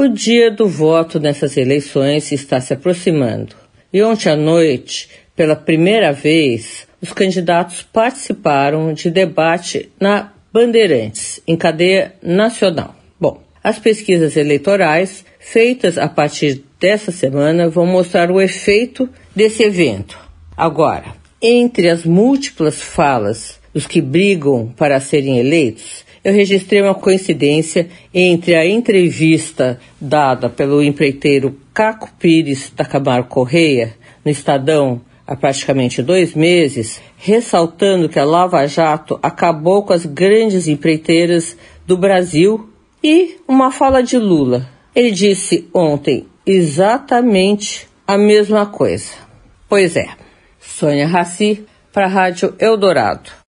o dia do voto nessas eleições está se aproximando. E ontem à noite, pela primeira vez, os candidatos participaram de debate na Bandeirantes, em cadeia nacional. Bom, as pesquisas eleitorais feitas a partir dessa semana vão mostrar o efeito desse evento. Agora, entre as múltiplas falas dos que brigam para serem eleitos, eu registrei uma coincidência entre a entrevista dada pelo empreiteiro Caco Pires Tacamaro Correia no Estadão há praticamente dois meses, ressaltando que a Lava Jato acabou com as grandes empreiteiras do Brasil e uma fala de Lula. Ele disse ontem exatamente a mesma coisa. Pois é, Sônia Raci para a Rádio Eldorado.